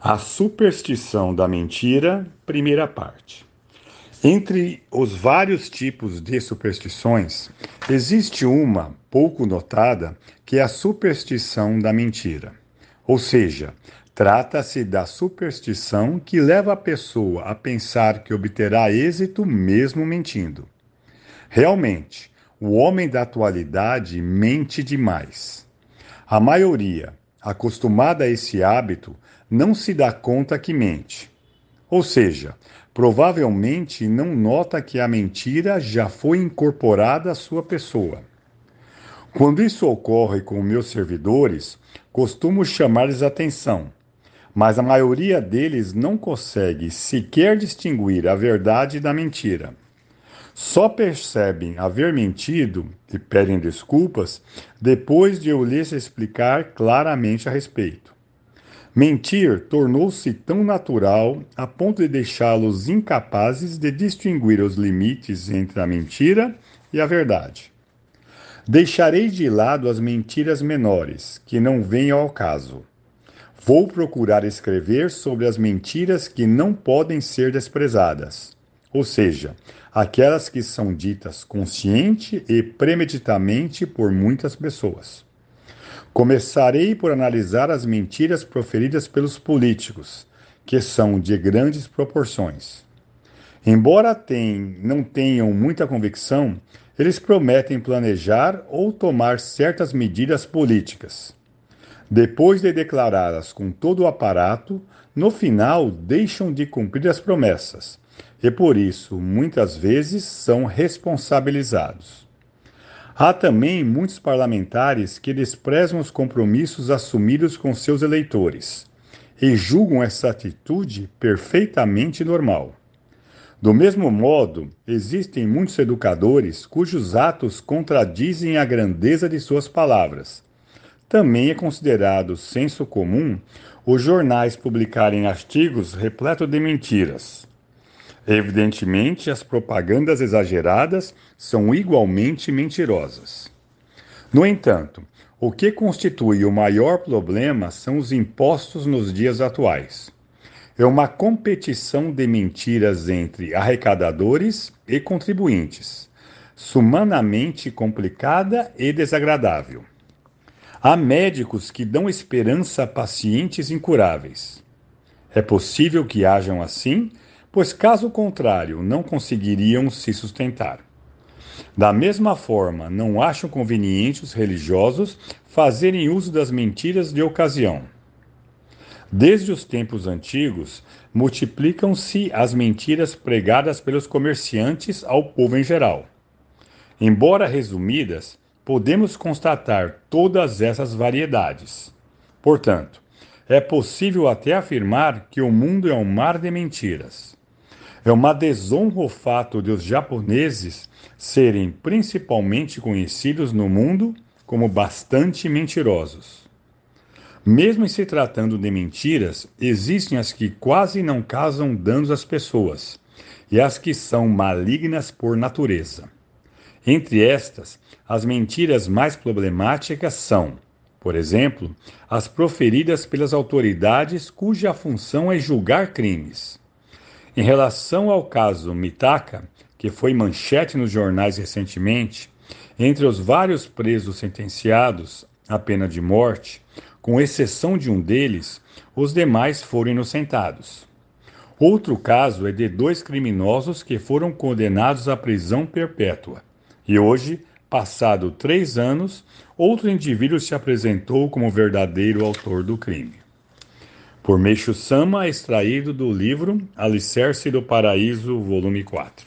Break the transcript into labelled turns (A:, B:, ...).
A: A superstição da mentira, primeira parte. Entre os vários tipos de superstições, existe uma pouco notada que é a superstição da mentira. Ou seja, trata-se da superstição que leva a pessoa a pensar que obterá êxito mesmo mentindo. Realmente, o homem da atualidade mente demais. A maioria, acostumada a esse hábito, não se dá conta que mente. Ou seja, provavelmente não nota que a mentira já foi incorporada à sua pessoa. Quando isso ocorre com meus servidores, costumo chamar-lhes atenção, mas a maioria deles não consegue sequer distinguir a verdade da mentira. Só percebem haver mentido e pedem desculpas depois de eu lhes explicar claramente a respeito. Mentir tornou-se tão natural a ponto de deixá-los incapazes de distinguir os limites entre a mentira e a verdade. Deixarei de lado as mentiras menores, que não vêm ao caso. Vou procurar escrever sobre as mentiras que não podem ser desprezadas, ou seja, aquelas que são ditas consciente e premeditamente por muitas pessoas. Começarei por analisar as mentiras proferidas pelos políticos, que são de grandes proporções. Embora tem, não tenham muita convicção, eles prometem planejar ou tomar certas medidas políticas. Depois de declaradas com todo o aparato, no final deixam de cumprir as promessas e por isso muitas vezes são responsabilizados. Há também muitos parlamentares que desprezam os compromissos assumidos com seus eleitores e julgam essa atitude perfeitamente normal. Do mesmo modo, existem muitos educadores cujos atos contradizem a grandeza de suas palavras. Também é considerado senso comum os jornais publicarem artigos repletos de mentiras. Evidentemente, as propagandas exageradas são igualmente mentirosas. No entanto, o que constitui o maior problema são os impostos nos dias atuais. É uma competição de mentiras entre arrecadadores e contribuintes, sumanamente complicada e desagradável. Há médicos que dão esperança a pacientes incuráveis. É possível que hajam assim pois caso contrário não conseguiriam se sustentar. Da mesma forma, não acham conveniente os religiosos fazerem uso das mentiras de ocasião. Desde os tempos antigos, multiplicam-se as mentiras pregadas pelos comerciantes ao povo em geral. Embora resumidas, podemos constatar todas essas variedades. Portanto, é possível até afirmar que o mundo é um mar de mentiras. É uma desonra o fato de os japoneses serem principalmente conhecidos no mundo como bastante mentirosos. Mesmo se tratando de mentiras, existem as que quase não causam danos às pessoas e as que são malignas por natureza. Entre estas, as mentiras mais problemáticas são, por exemplo, as proferidas pelas autoridades cuja função é julgar crimes. Em relação ao caso Mitaka, que foi manchete nos jornais recentemente, entre os vários presos sentenciados à pena de morte, com exceção de um deles, os demais foram inocentados. Outro caso é de dois criminosos que foram condenados à prisão perpétua. E hoje, passado três anos, outro indivíduo se apresentou como verdadeiro autor do crime por Meixo Sama, extraído do livro Alicerce do Paraíso, volume 4.